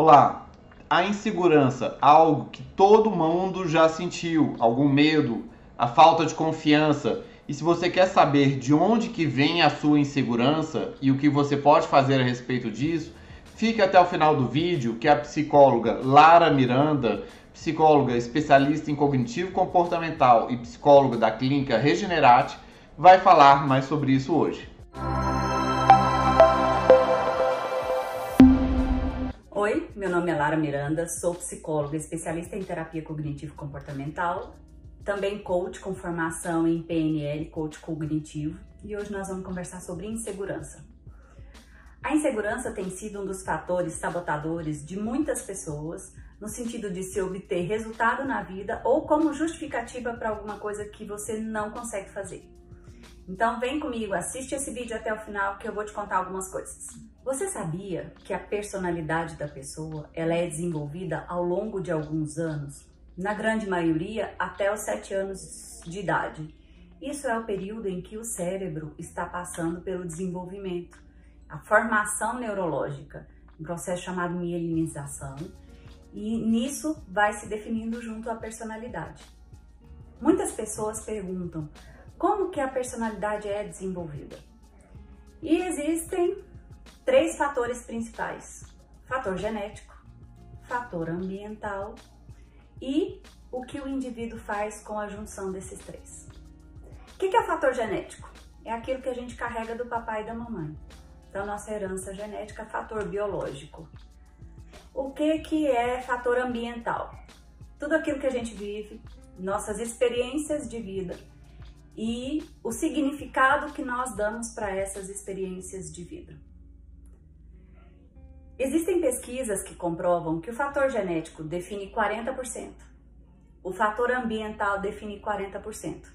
Olá, a insegurança, algo que todo mundo já sentiu, algum medo, a falta de confiança. E se você quer saber de onde que vem a sua insegurança e o que você pode fazer a respeito disso, fique até o final do vídeo que a psicóloga Lara Miranda, psicóloga especialista em cognitivo comportamental e psicóloga da clínica Regenerate, vai falar mais sobre isso hoje. Oi, meu nome é Lara Miranda, sou psicóloga especialista em terapia cognitivo-comportamental, também coach com formação em PNL, coach cognitivo, e hoje nós vamos conversar sobre insegurança. A insegurança tem sido um dos fatores sabotadores de muitas pessoas, no sentido de se obter resultado na vida ou como justificativa para alguma coisa que você não consegue fazer. Então vem comigo, assiste esse vídeo até o final que eu vou te contar algumas coisas. Você sabia que a personalidade da pessoa ela é desenvolvida ao longo de alguns anos? Na grande maioria, até os 7 anos de idade. Isso é o período em que o cérebro está passando pelo desenvolvimento, a formação neurológica, um processo chamado mielinização, e nisso vai se definindo junto à personalidade. Muitas pessoas perguntam como que a personalidade é desenvolvida. E existem três fatores principais: fator genético, fator ambiental e o que o indivíduo faz com a junção desses três. O que é o fator genético? É aquilo que a gente carrega do papai e da mamãe. Então, nossa herança genética fator biológico. O que, que é fator ambiental? Tudo aquilo que a gente vive, nossas experiências de vida e o significado que nós damos para essas experiências de vida. Existem pesquisas que comprovam que o fator genético define 40%, o fator ambiental define 40%.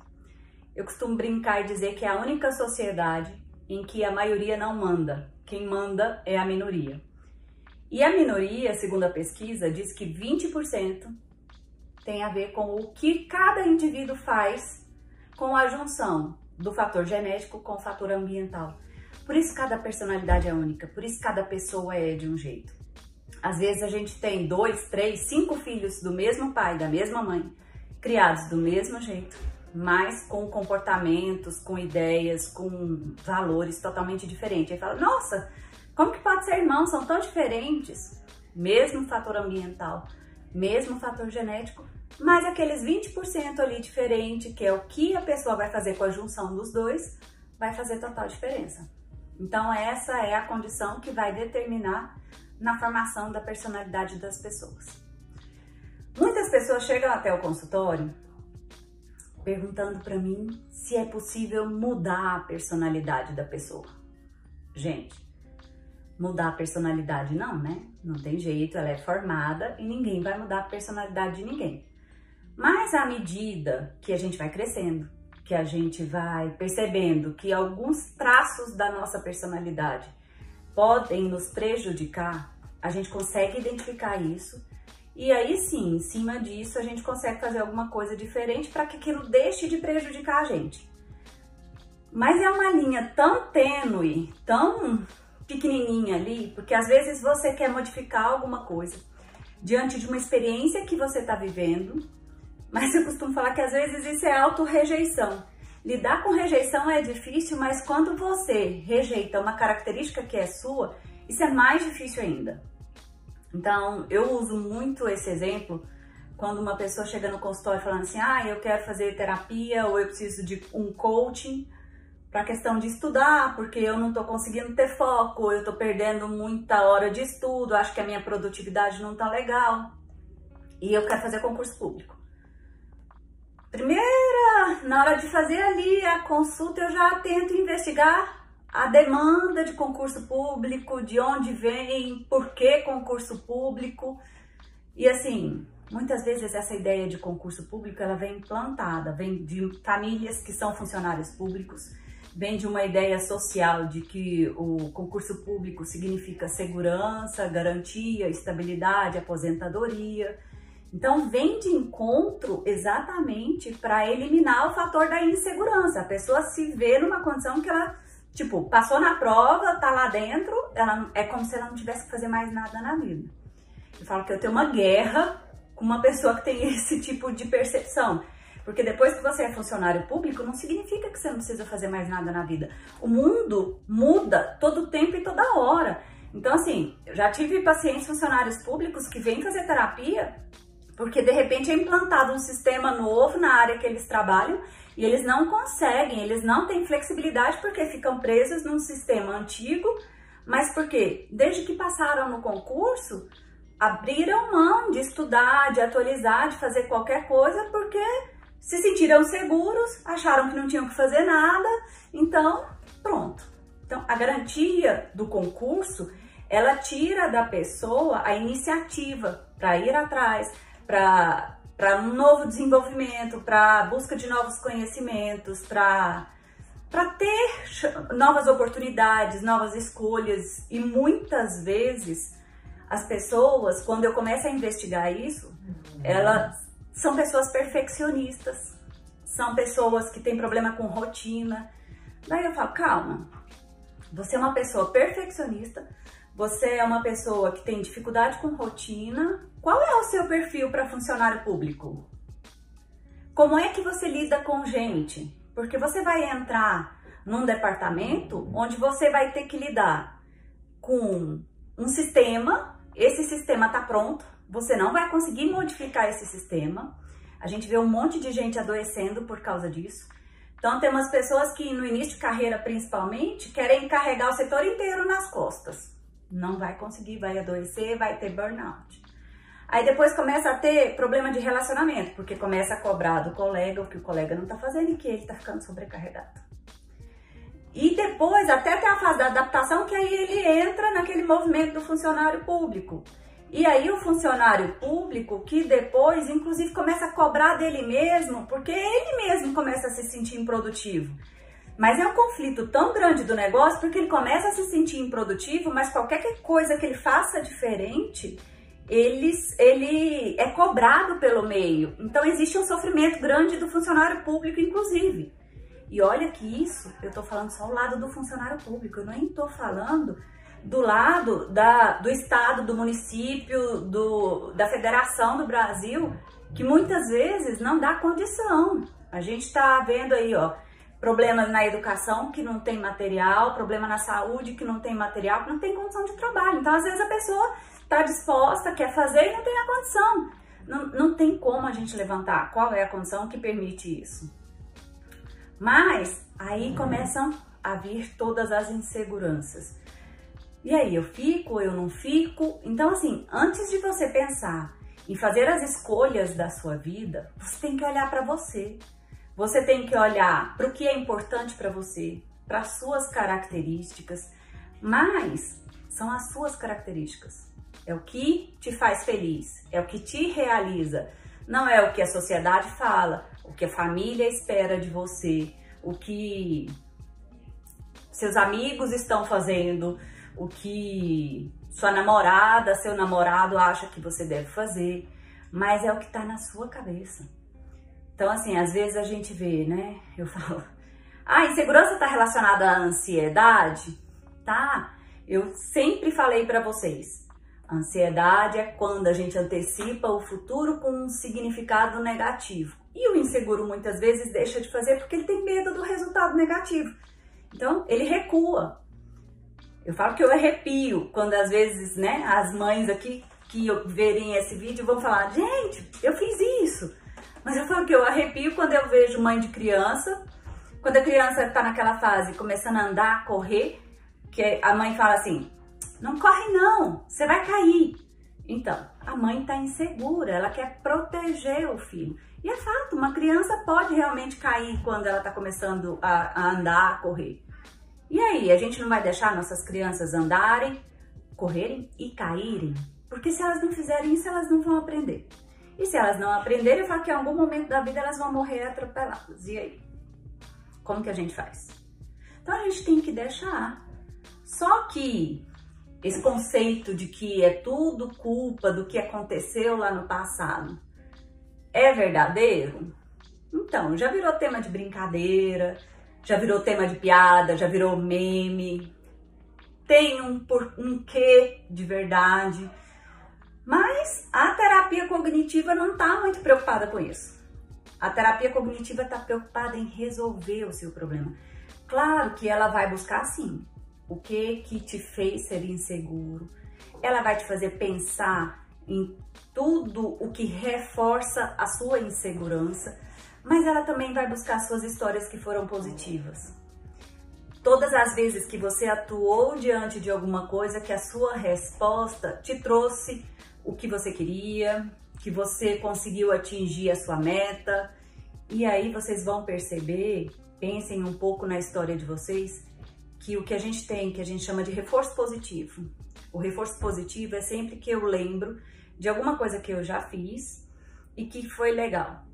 Eu costumo brincar e dizer que é a única sociedade em que a maioria não manda, quem manda é a minoria. E a minoria, segundo a pesquisa, diz que 20% tem a ver com o que cada indivíduo faz com a junção do fator genético com o fator ambiental. Por isso cada personalidade é única, por isso cada pessoa é de um jeito. Às vezes a gente tem dois, três, cinco filhos do mesmo pai, da mesma mãe, criados do mesmo jeito, mas com comportamentos, com ideias, com valores totalmente diferentes. Aí fala, nossa, como que pode ser irmão? São tão diferentes. Mesmo fator ambiental, mesmo fator genético, mas aqueles 20% ali diferente, que é o que a pessoa vai fazer com a junção dos dois, vai fazer total diferença. Então, essa é a condição que vai determinar na formação da personalidade das pessoas. Muitas pessoas chegam até o consultório perguntando para mim se é possível mudar a personalidade da pessoa. Gente, mudar a personalidade não, né? Não tem jeito, ela é formada e ninguém vai mudar a personalidade de ninguém. Mas à medida que a gente vai crescendo, que a gente vai percebendo que alguns traços da nossa personalidade podem nos prejudicar, a gente consegue identificar isso e aí sim, em cima disso, a gente consegue fazer alguma coisa diferente para que aquilo deixe de prejudicar a gente. Mas é uma linha tão tênue, tão pequenininha ali, porque às vezes você quer modificar alguma coisa diante de uma experiência que você está vivendo mas eu costumo falar que às vezes isso é auto-rejeição. Lidar com rejeição é difícil, mas quando você rejeita uma característica que é sua, isso é mais difícil ainda. Então, eu uso muito esse exemplo quando uma pessoa chega no consultório falando assim: ah, eu quero fazer terapia ou eu preciso de um coaching para a questão de estudar, porque eu não estou conseguindo ter foco, eu estou perdendo muita hora de estudo, acho que a minha produtividade não está legal e eu quero fazer concurso público. Primeira, na hora de fazer ali a consulta, eu já tento investigar a demanda de concurso público, de onde vem, por que concurso público. E assim, muitas vezes essa ideia de concurso público, ela vem implantada, vem de famílias que são funcionários públicos, vem de uma ideia social de que o concurso público significa segurança, garantia, estabilidade, aposentadoria. Então, vem de encontro exatamente para eliminar o fator da insegurança. A pessoa se vê numa condição que ela, tipo, passou na prova, tá lá dentro, ela é como se ela não tivesse que fazer mais nada na vida. Eu falo que eu tenho uma guerra com uma pessoa que tem esse tipo de percepção. Porque depois que você é funcionário público, não significa que você não precisa fazer mais nada na vida. O mundo muda todo tempo e toda hora. Então, assim, eu já tive pacientes funcionários públicos que vêm fazer terapia porque de repente é implantado um sistema novo na área que eles trabalham e eles não conseguem, eles não têm flexibilidade porque ficam presos num sistema antigo, mas porque desde que passaram no concurso, abriram mão de estudar, de atualizar, de fazer qualquer coisa porque se sentiram seguros, acharam que não tinham que fazer nada, então pronto. Então a garantia do concurso ela tira da pessoa a iniciativa para ir atrás, para um novo desenvolvimento, para busca de novos conhecimentos, para para ter novas oportunidades, novas escolhas e muitas vezes as pessoas, quando eu começo a investigar isso, elas são pessoas perfeccionistas, são pessoas que têm problema com rotina. Daí eu falo, calma, você é uma pessoa perfeccionista, você é uma pessoa que tem dificuldade com rotina. Qual é o seu perfil para funcionário público? Como é que você lida com gente? Porque você vai entrar num departamento onde você vai ter que lidar com um sistema, esse sistema está pronto, você não vai conseguir modificar esse sistema. A gente vê um monte de gente adoecendo por causa disso. Então, tem umas pessoas que no início de carreira, principalmente, querem carregar o setor inteiro nas costas não vai conseguir, vai adoecer, vai ter burnout. Aí depois começa a ter problema de relacionamento, porque começa a cobrar do colega o que o colega não tá fazendo e que ele tá ficando sobrecarregado. E depois, até ter a fase da adaptação, que aí ele entra naquele movimento do funcionário público. E aí o funcionário público que depois, inclusive, começa a cobrar dele mesmo, porque ele mesmo começa a se sentir improdutivo. Mas é um conflito tão grande do negócio porque ele começa a se sentir improdutivo, mas qualquer coisa que ele faça diferente, ele, ele é cobrado pelo meio. Então existe um sofrimento grande do funcionário público, inclusive. E olha que isso, eu estou falando só o lado do funcionário público, eu nem estou falando do lado da, do estado, do município, do, da federação do Brasil, que muitas vezes não dá condição. A gente está vendo aí, ó, problemas na educação que não tem material, problema na saúde que não tem material, que não tem condição de trabalho. Então, às vezes, a pessoa está disposta, quer fazer e não tem a condição. Não, não tem como a gente levantar qual é a condição que permite isso. Mas aí começam a vir todas as inseguranças. E aí, eu fico, eu não fico? Então, assim, antes de você pensar em fazer as escolhas da sua vida, você tem que olhar para você. Você tem que olhar para o que é importante para você, para as suas características, mas são as suas características. É o que te faz feliz, é o que te realiza. Não é o que a sociedade fala, o que a família espera de você, o que seus amigos estão fazendo, o que sua namorada, seu namorado acha que você deve fazer, mas é o que está na sua cabeça. Então, assim, às vezes a gente vê, né? Eu falo, ah, insegurança está relacionada à ansiedade? Tá. Eu sempre falei para vocês, ansiedade é quando a gente antecipa o futuro com um significado negativo. E o inseguro muitas vezes deixa de fazer porque ele tem medo do resultado negativo. Então, ele recua. Eu falo que eu arrepio quando às vezes, né, as mães aqui que verem esse vídeo vão falar: gente, eu fiz isso. Mas eu falo que eu arrepio quando eu vejo mãe de criança, quando a criança está naquela fase começando a andar, correr, que a mãe fala assim: não corre não, você vai cair. Então, a mãe está insegura, ela quer proteger o filho. E é fato, uma criança pode realmente cair quando ela está começando a, a andar, a correr. E aí, a gente não vai deixar nossas crianças andarem, correrem e caírem? Porque se elas não fizerem isso, elas não vão aprender. E se elas não aprenderem, eu falo que em algum momento da vida elas vão morrer atropeladas. E aí? Como que a gente faz? Então a gente tem que deixar. Só que esse conceito de que é tudo culpa do que aconteceu lá no passado é verdadeiro? Então, já virou tema de brincadeira, já virou tema de piada, já virou meme. Tem um, por, um quê de verdade. Mas a terapia cognitiva não está muito preocupada com isso. A terapia cognitiva está preocupada em resolver o seu problema. Claro que ela vai buscar sim o que que te fez ser inseguro. Ela vai te fazer pensar em tudo o que reforça a sua insegurança, mas ela também vai buscar suas histórias que foram positivas. Todas as vezes que você atuou diante de alguma coisa que a sua resposta te trouxe o que você queria, que você conseguiu atingir a sua meta, e aí vocês vão perceber, pensem um pouco na história de vocês, que o que a gente tem, que a gente chama de reforço positivo. O reforço positivo é sempre que eu lembro de alguma coisa que eu já fiz e que foi legal.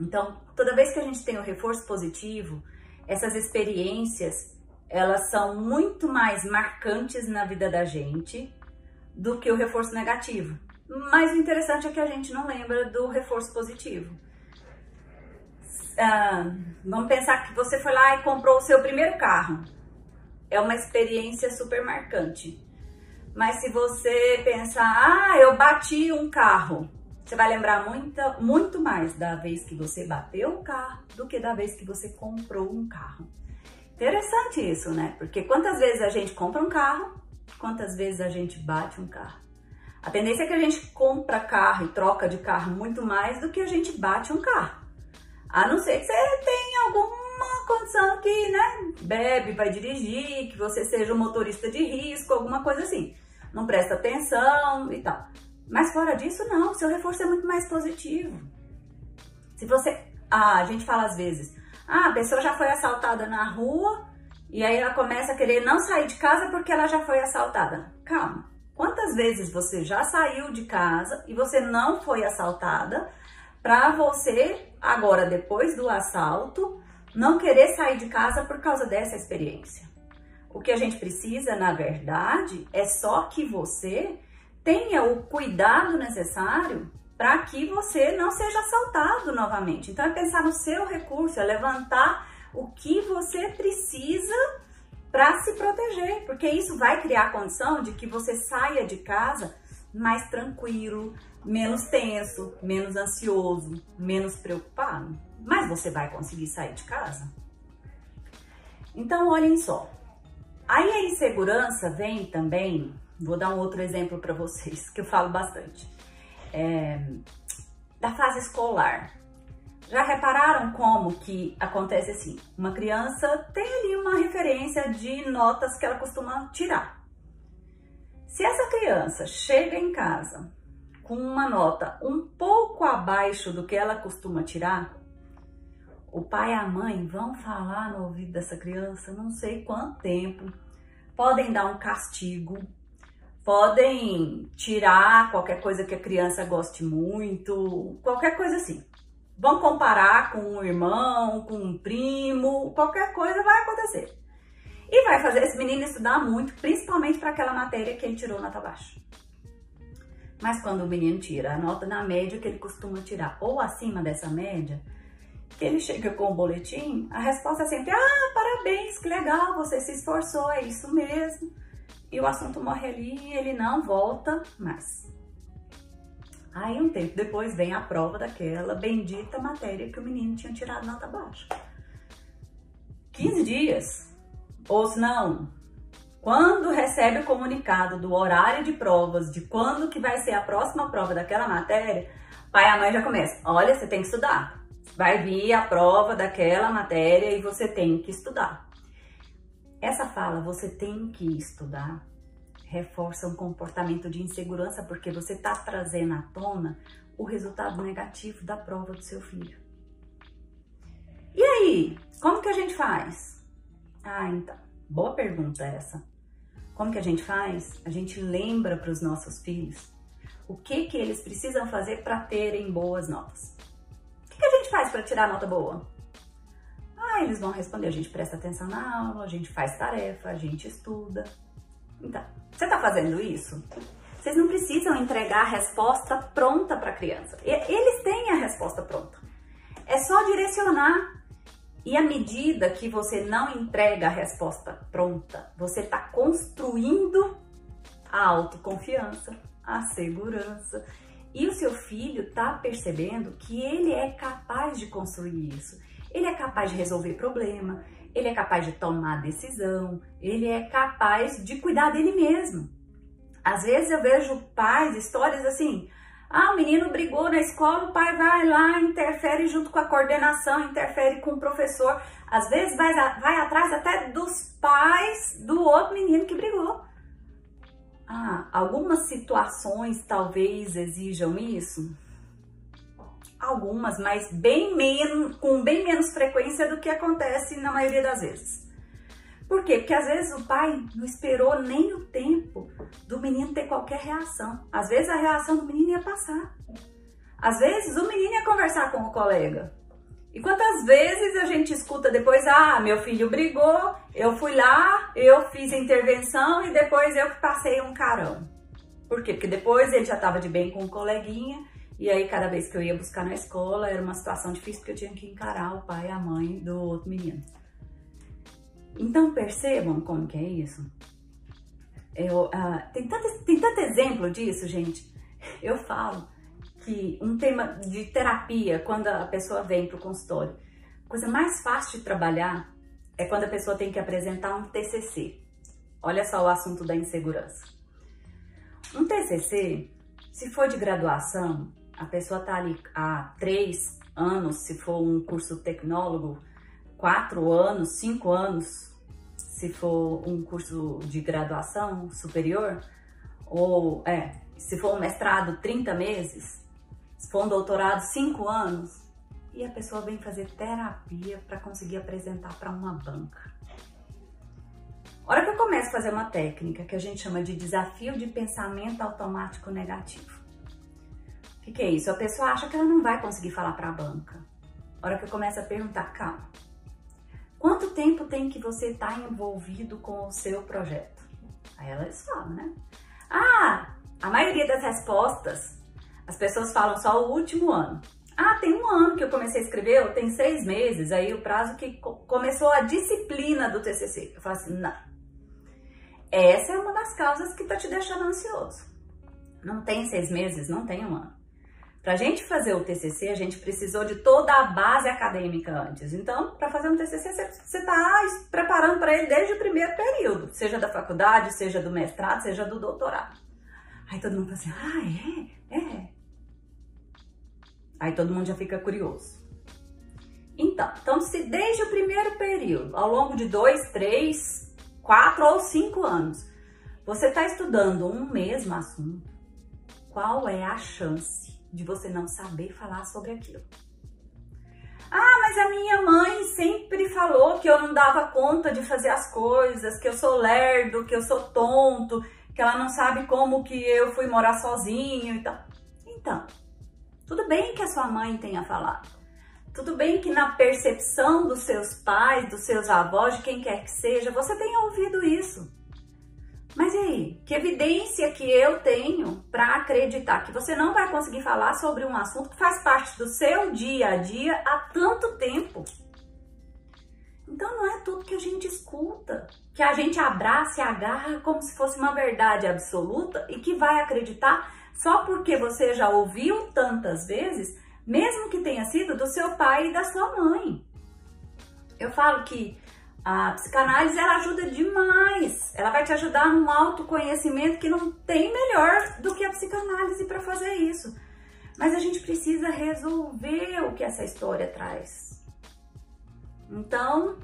Então, toda vez que a gente tem o reforço positivo, essas experiências, elas são muito mais marcantes na vida da gente do que o reforço negativo. Mas o interessante é que a gente não lembra do reforço positivo. Ah, vamos pensar que você foi lá e comprou o seu primeiro carro. É uma experiência super marcante. Mas se você pensar, ah, eu bati um carro, você vai lembrar muito, muito mais da vez que você bateu o carro do que da vez que você comprou um carro. Interessante isso, né? Porque quantas vezes a gente compra um carro, quantas vezes a gente bate um carro. A tendência é que a gente compra carro e troca de carro muito mais do que a gente bate um carro. A não ser que você tenha alguma condição que, né, bebe, vai dirigir, que você seja um motorista de risco, alguma coisa assim. Não presta atenção e tal. Mas fora disso, não, seu reforço é muito mais positivo. Se você. Ah, a gente fala às vezes, ah, a pessoa já foi assaltada na rua e aí ela começa a querer não sair de casa porque ela já foi assaltada. Calma. Quantas vezes você já saiu de casa e você não foi assaltada para você, agora depois do assalto, não querer sair de casa por causa dessa experiência? O que a gente precisa, na verdade, é só que você tenha o cuidado necessário para que você não seja assaltado novamente. Então é pensar no seu recurso, é levantar o que você precisa para se proteger, porque isso vai criar a condição de que você saia de casa mais tranquilo, menos tenso, menos ansioso, menos preocupado. Mas você vai conseguir sair de casa. Então, olhem só. Aí a insegurança vem também Vou dar um outro exemplo para vocês, que eu falo bastante. É, da fase escolar. Já repararam como que acontece assim? Uma criança tem ali uma referência de notas que ela costuma tirar. Se essa criança chega em casa com uma nota um pouco abaixo do que ela costuma tirar, o pai e a mãe vão falar no ouvido dessa criança não sei quanto tempo, podem dar um castigo, podem tirar qualquer coisa que a criança goste muito, qualquer coisa assim. Vão comparar com um irmão, com um primo, qualquer coisa vai acontecer. E vai fazer esse menino estudar muito, principalmente para aquela matéria que ele tirou nota baixa. Mas quando o menino tira a nota na média que ele costuma tirar, ou acima dessa média, que ele chega com o boletim, a resposta é sempre: Ah, parabéns, que legal, você se esforçou, é isso mesmo e o assunto morre ali e ele não volta mais. Aí um tempo depois vem a prova daquela bendita matéria que o menino tinha tirado nota baixa. 15 dias, ou se não, quando recebe o comunicado do horário de provas, de quando que vai ser a próxima prova daquela matéria, pai e a mãe já começam, olha, você tem que estudar. Vai vir a prova daquela matéria e você tem que estudar. Essa fala, você tem que estudar, reforça um comportamento de insegurança porque você está trazendo à tona o resultado negativo da prova do seu filho. E aí, como que a gente faz? Ah, então, boa pergunta essa. Como que a gente faz? A gente lembra para os nossos filhos o que que eles precisam fazer para terem boas notas. Faz para tirar nota boa? Ah, eles vão responder, a gente presta atenção na aula, a gente faz tarefa, a gente estuda. Então, você está fazendo isso? Vocês não precisam entregar a resposta pronta para a criança. Eles têm a resposta pronta. É só direcionar. E à medida que você não entrega a resposta pronta, você está construindo a autoconfiança. a segurança. E o seu filho está percebendo que ele é capaz de construir isso. Ele é capaz de resolver problema, ele é capaz de tomar decisão, ele é capaz de cuidar dele mesmo. Às vezes eu vejo pais, histórias assim, ah, o menino brigou na escola, o pai vai lá, interfere junto com a coordenação, interfere com o professor. Às vezes vai, vai atrás até dos pais do outro menino que brigou. Ah, algumas situações talvez exijam isso. Algumas, mas bem menos, com bem menos frequência do que acontece na maioria das vezes. Por quê? Porque às vezes o pai não esperou nem o tempo do menino ter qualquer reação. Às vezes a reação do menino ia passar. Às vezes o menino ia conversar com o colega. E quantas vezes a gente escuta depois, ah, meu filho brigou, eu fui lá, eu fiz a intervenção e depois eu passei um carão. Por quê? Porque depois ele já estava de bem com o coleguinha e aí cada vez que eu ia buscar na escola era uma situação difícil porque eu tinha que encarar o pai e a mãe do outro menino. Então percebam como que é isso. Eu, uh, tem, tanto, tem tanto exemplo disso, gente. Eu falo que um tema de terapia, quando a pessoa vem para o consultório, a coisa mais fácil de trabalhar é quando a pessoa tem que apresentar um TCC. Olha só o assunto da insegurança. Um TCC, se for de graduação, a pessoa está ali há três anos, se for um curso tecnólogo, quatro anos, cinco anos, se for um curso de graduação superior, ou é, se for um mestrado, 30 meses, um doutorado, 5 anos, e a pessoa vem fazer terapia para conseguir apresentar para uma banca. A hora que eu começo a fazer uma técnica que a gente chama de desafio de pensamento automático negativo. O que, que é isso? A pessoa acha que ela não vai conseguir falar para a banca. A hora que eu começo a perguntar, calma, quanto tempo tem que você estar tá envolvido com o seu projeto? Aí elas falam, né? Ah, a maioria das respostas as pessoas falam só o último ano. Ah, tem um ano que eu comecei a escrever, ou tem seis meses, aí o prazo que começou a disciplina do TCC. Eu falo assim, não. Essa é uma das causas que está te deixando ansioso. Não tem seis meses, não tem um ano. Para a gente fazer o TCC, a gente precisou de toda a base acadêmica antes. Então, para fazer um TCC, você está preparando para ele desde o primeiro período, seja da faculdade, seja do mestrado, seja do doutorado. Aí todo mundo fala assim, ah, é? É. Aí todo mundo já fica curioso. Então, então se desde o primeiro período, ao longo de dois, três, quatro ou cinco anos, você está estudando um mesmo assunto, qual é a chance de você não saber falar sobre aquilo? Ah, mas a minha mãe sempre falou que eu não dava conta de fazer as coisas, que eu sou lerdo, que eu sou tonto, que ela não sabe como que eu fui morar sozinho e tal. Então, tudo bem que a sua mãe tenha falado. Tudo bem que na percepção dos seus pais, dos seus avós, de quem quer que seja, você tenha ouvido isso. Mas e aí? Que evidência que eu tenho para acreditar que você não vai conseguir falar sobre um assunto que faz parte do seu dia a dia há tanto tempo? Então não é tudo que a gente escuta, que a gente abraça e agarra como se fosse uma verdade absoluta e que vai acreditar só porque você já ouviu tantas vezes, mesmo que tenha sido do seu pai e da sua mãe. Eu falo que a psicanálise ela ajuda demais. Ela vai te ajudar num autoconhecimento que não tem melhor do que a psicanálise para fazer isso. Mas a gente precisa resolver o que essa história traz. Então,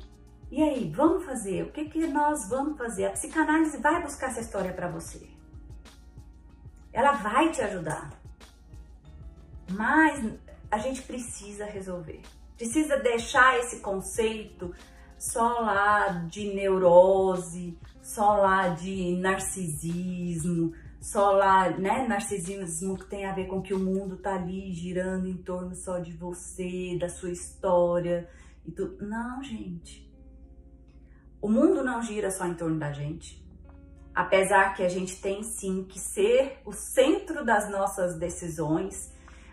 e aí, vamos fazer? O que, que nós vamos fazer? A psicanálise vai buscar essa história para você. Ela vai te ajudar. Mas a gente precisa resolver. Precisa deixar esse conceito só lá de neurose, só lá de narcisismo, só lá, né, narcisismo que tem a ver com que o mundo tá ali girando em torno só de você, da sua história e tudo. Não, gente. O mundo não gira só em torno da gente. Apesar que a gente tem sim que ser o centro das nossas decisões,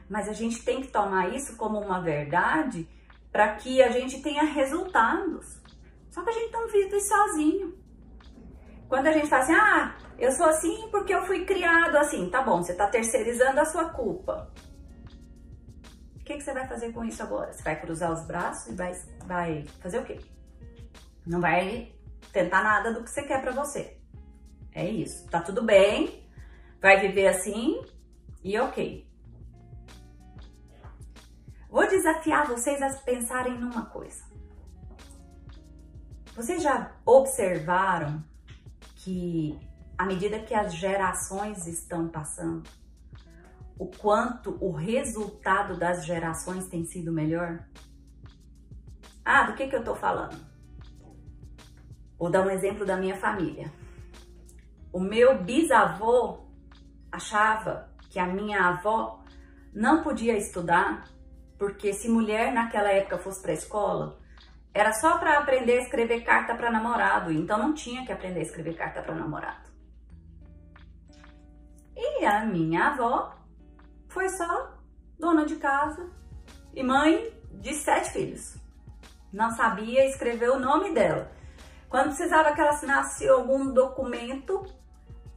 mas a gente tem que tomar isso como uma verdade para que a gente tenha resultados. Só que a gente não vive sozinho. Quando a gente fala assim, ah, eu sou assim porque eu fui criado assim. Tá bom, você tá terceirizando a sua culpa. O que, que você vai fazer com isso agora? Você vai cruzar os braços e vai, vai fazer o quê? Não vai tentar nada do que você quer para você. É isso. Tá tudo bem, vai viver assim e ok. Vou desafiar vocês a pensarem numa coisa. Vocês já observaram que à medida que as gerações estão passando, o quanto o resultado das gerações tem sido melhor? Ah, do que, que eu tô falando? Vou dar um exemplo da minha família. O meu bisavô achava que a minha avó não podia estudar porque se mulher naquela época fosse para a escola, era só para aprender a escrever carta para namorado, então não tinha que aprender a escrever carta para namorado. E a minha avó foi só dona de casa e mãe de sete filhos. Não sabia escrever o nome dela. Quando precisava que ela assinasse algum documento,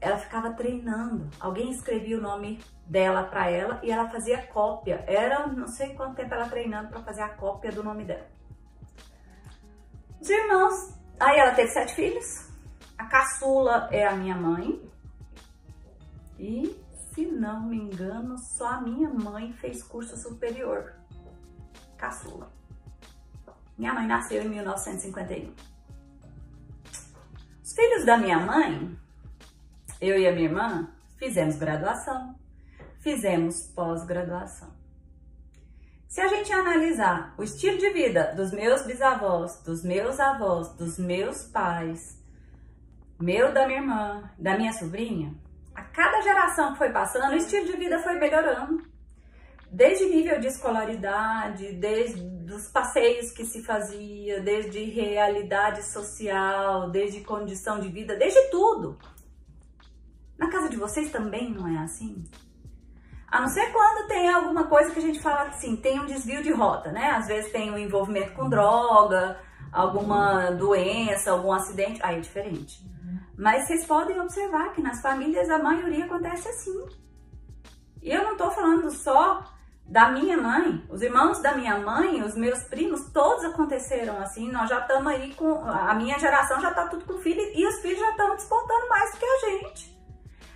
ela ficava treinando. Alguém escrevia o nome dela para ela e ela fazia cópia. Era não sei quanto tempo ela treinando para fazer a cópia do nome dela. Os irmãos. Aí ela teve sete filhos. A caçula é a minha mãe. E, se não me engano, só a minha mãe fez curso superior. Caçula. Minha mãe nasceu em 1951. Os filhos da minha mãe, eu e a minha irmã, fizemos graduação, fizemos pós-graduação. Se a gente analisar o estilo de vida dos meus bisavós, dos meus avós, dos meus pais, meu da minha irmã, da minha sobrinha, a cada geração que foi passando, o estilo de vida foi melhorando. Desde nível de escolaridade, desde os passeios que se fazia, desde realidade social, desde condição de vida, desde tudo. Na casa de vocês também não é assim? A não ser quando tem alguma coisa que a gente fala assim, tem um desvio de rota, né? Às vezes tem um envolvimento com droga, alguma doença, algum acidente, aí é diferente. Mas vocês podem observar que nas famílias a maioria acontece assim. E eu não tô falando só da minha mãe, os irmãos da minha mãe, os meus primos, todos aconteceram assim. Nós já estamos aí com. A minha geração já tá tudo com filho e os filhos já estão despontando mais do que a gente.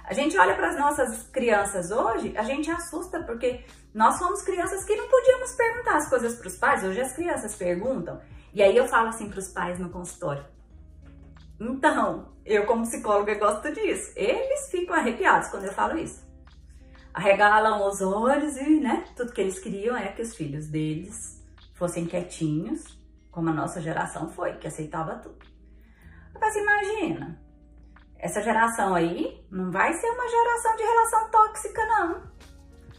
A gente olha para as nossas crianças hoje, a gente assusta porque nós fomos crianças que não podíamos perguntar as coisas para os pais. Hoje as crianças perguntam. E aí eu falo assim para os pais no consultório: então, eu como psicóloga gosto disso. Eles ficam arrepiados quando eu falo isso. Arregalam os olhos e, né, tudo que eles queriam é que os filhos deles fossem quietinhos, como a nossa geração foi, que aceitava tudo. Mas imagina, essa geração aí não vai ser uma geração de relação tóxica, não.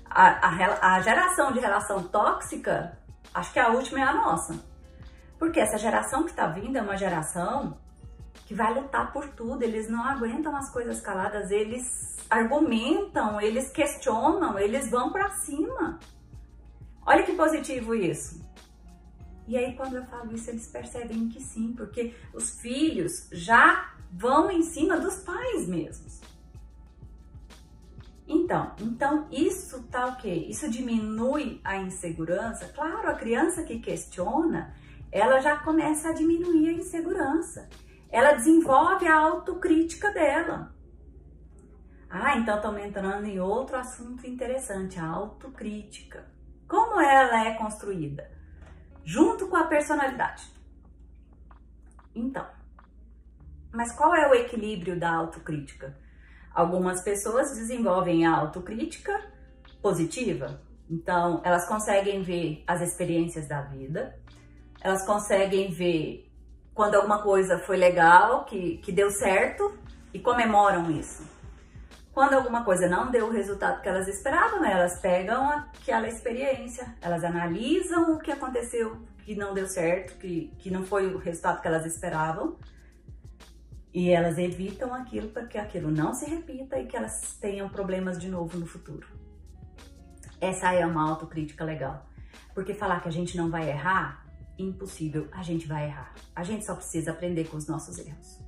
A, a, a geração de relação tóxica, acho que a última é a nossa. Porque essa geração que está vindo é uma geração que vai lutar por tudo, eles não aguentam as coisas caladas, eles argumentam, eles questionam, eles vão para cima. Olha que positivo isso. E aí quando eu falo isso, eles percebem que sim, porque os filhos já vão em cima dos pais mesmos. Então, então isso tá o quê? Isso diminui a insegurança? Claro, a criança que questiona, ela já começa a diminuir a insegurança ela desenvolve a autocrítica dela. Ah, então estamos entrando em outro assunto interessante, a autocrítica. Como ela é construída? Junto com a personalidade. Então, mas qual é o equilíbrio da autocrítica? Algumas pessoas desenvolvem a autocrítica positiva, então elas conseguem ver as experiências da vida, elas conseguem ver quando alguma coisa foi legal, que, que deu certo e comemoram isso. Quando alguma coisa não deu o resultado que elas esperavam, elas pegam aquela experiência, elas analisam o que aconteceu, que não deu certo, que, que não foi o resultado que elas esperavam, e elas evitam aquilo para que aquilo não se repita e que elas tenham problemas de novo no futuro. Essa é uma autocrítica legal. Porque falar que a gente não vai errar impossível, a gente vai errar. A gente só precisa aprender com os nossos erros.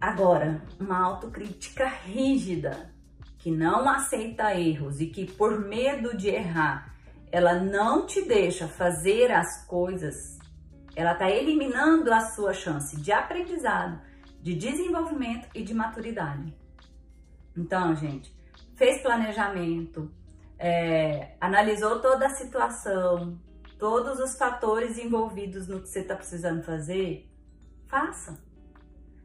Agora, uma autocrítica rígida, que não aceita erros e que por medo de errar, ela não te deixa fazer as coisas, ela está eliminando a sua chance de aprendizado, de desenvolvimento e de maturidade. Então, gente, fez planejamento, é, analisou toda a situação, todos os fatores envolvidos no que você está precisando fazer, faça.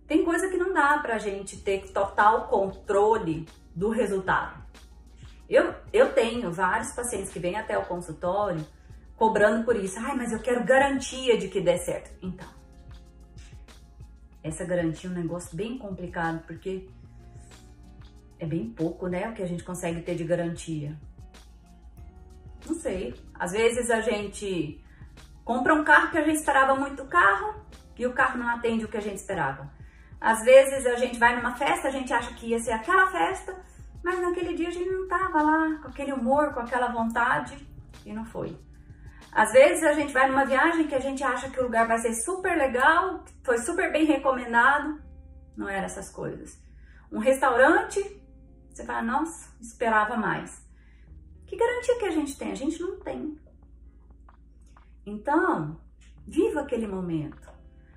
Tem coisa que não dá para a gente ter total controle do resultado. Eu, eu tenho vários pacientes que vêm até o consultório cobrando por isso. Ai, mas eu quero garantia de que dê certo. Então, essa garantia é um negócio bem complicado, porque é bem pouco, né, o que a gente consegue ter de garantia. Não sei. Às vezes a gente compra um carro que a gente esperava muito carro e o carro não atende o que a gente esperava. Às vezes a gente vai numa festa, a gente acha que ia ser aquela festa, mas naquele dia a gente não tava lá com aquele humor, com aquela vontade e não foi. Às vezes a gente vai numa viagem que a gente acha que o lugar vai ser super legal, foi super bem recomendado, não era essas coisas. Um restaurante, você fala, nossa, esperava mais. Que garantia que a gente tem? A gente não tem. Então, viva aquele momento.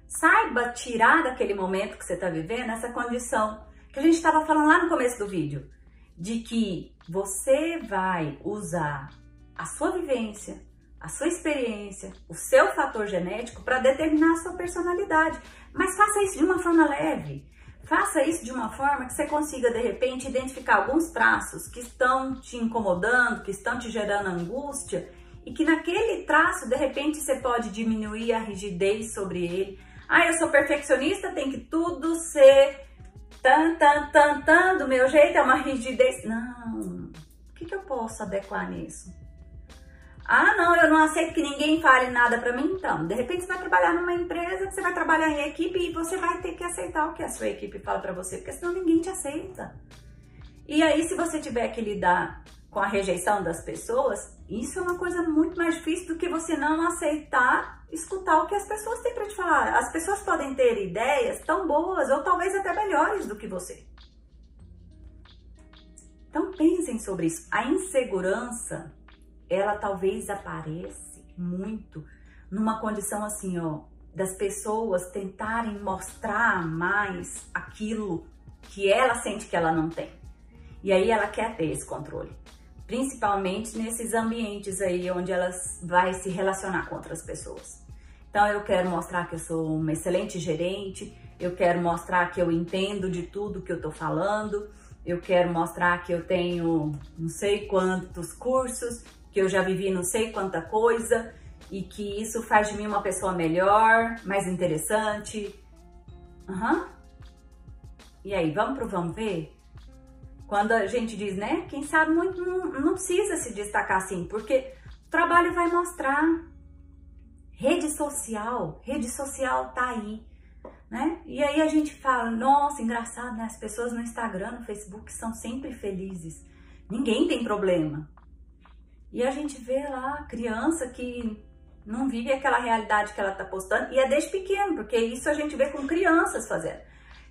Saiba tirar daquele momento que você está vivendo essa condição que a gente estava falando lá no começo do vídeo, de que você vai usar a sua vivência, a sua experiência, o seu fator genético para determinar a sua personalidade. Mas faça isso de uma forma leve. Faça isso de uma forma que você consiga, de repente, identificar alguns traços que estão te incomodando, que estão te gerando angústia e que naquele traço, de repente, você pode diminuir a rigidez sobre ele. Ah, eu sou perfeccionista, tem que tudo ser tan, tan, tan, tan, do meu jeito, é uma rigidez. Não. O que, que eu posso adequar nisso? Ah, não, eu não aceito que ninguém fale nada para mim. Então, de repente você vai trabalhar numa empresa, você vai trabalhar em equipe e você vai ter que aceitar o que a sua equipe fala para você, porque senão ninguém te aceita. E aí, se você tiver que lidar com a rejeição das pessoas, isso é uma coisa muito mais difícil do que você não aceitar escutar o que as pessoas têm para te falar. As pessoas podem ter ideias tão boas ou talvez até melhores do que você. Então pensem sobre isso. A insegurança ela talvez aparece muito numa condição assim, ó, das pessoas tentarem mostrar mais aquilo que ela sente que ela não tem. E aí ela quer ter esse controle, principalmente nesses ambientes aí onde elas vai se relacionar com outras pessoas. Então eu quero mostrar que eu sou uma excelente gerente, eu quero mostrar que eu entendo de tudo que eu tô falando, eu quero mostrar que eu tenho não sei quantos cursos, que eu já vivi não sei quanta coisa e que isso faz de mim uma pessoa melhor, mais interessante. Uhum. E aí, vamos pro vamos ver? Quando a gente diz, né? Quem sabe muito não, não precisa se destacar assim, porque o trabalho vai mostrar. Rede social, rede social tá aí, né? E aí a gente fala, nossa, engraçado, né? As pessoas no Instagram, no Facebook são sempre felizes. Ninguém tem problema. E a gente vê lá criança que não vive aquela realidade que ela está postando, e é desde pequeno, porque isso a gente vê com crianças fazendo.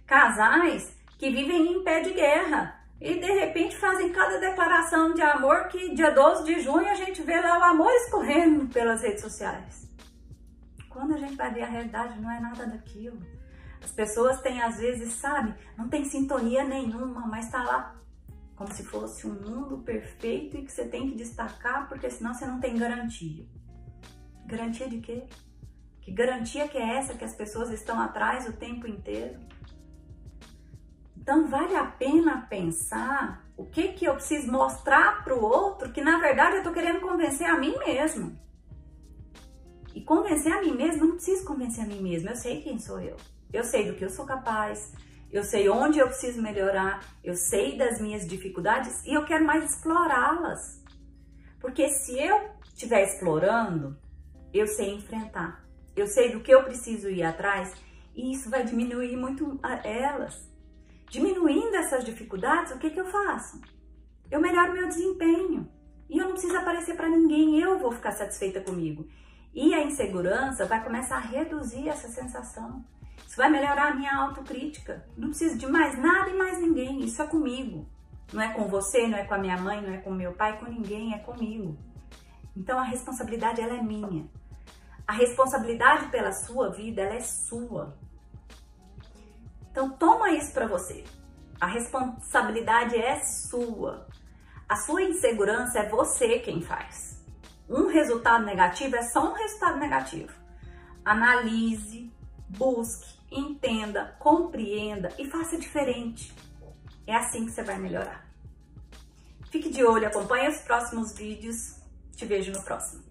Casais que vivem em pé de guerra e de repente fazem cada declaração de amor que dia 12 de junho a gente vê lá o amor escorrendo pelas redes sociais. Quando a gente vai ver a realidade, não é nada daquilo. As pessoas têm, às vezes, sabe, não tem sintonia nenhuma, mas tá lá como se fosse um mundo perfeito e que você tem que destacar, porque senão você não tem garantia. Garantia de quê? Que garantia que é essa que as pessoas estão atrás o tempo inteiro? Então vale a pena pensar o que que eu preciso mostrar para o outro que na verdade eu estou querendo convencer a mim mesmo. E convencer a mim mesmo, não preciso convencer a mim mesmo, eu sei quem sou eu. Eu sei do que eu sou capaz, eu sei onde eu preciso melhorar, eu sei das minhas dificuldades e eu quero mais explorá-las. Porque se eu estiver explorando, eu sei enfrentar, eu sei do que eu preciso ir atrás e isso vai diminuir muito elas. Diminuindo essas dificuldades, o que, que eu faço? Eu melhoro meu desempenho e eu não preciso aparecer para ninguém, eu vou ficar satisfeita comigo. E a insegurança vai começar a reduzir essa sensação. Isso vai melhorar a minha autocrítica. Não preciso de mais nada e mais ninguém. Isso é comigo. Não é com você, não é com a minha mãe, não é com meu pai, com ninguém, é comigo. Então a responsabilidade ela é minha. A responsabilidade pela sua vida ela é sua. Então toma isso para você. A responsabilidade é sua. A sua insegurança é você quem faz. Um resultado negativo é só um resultado negativo. Analise, busque, entenda, compreenda e faça diferente. É assim que você vai melhorar. Fique de olho, acompanhe os próximos vídeos. Te vejo no próximo.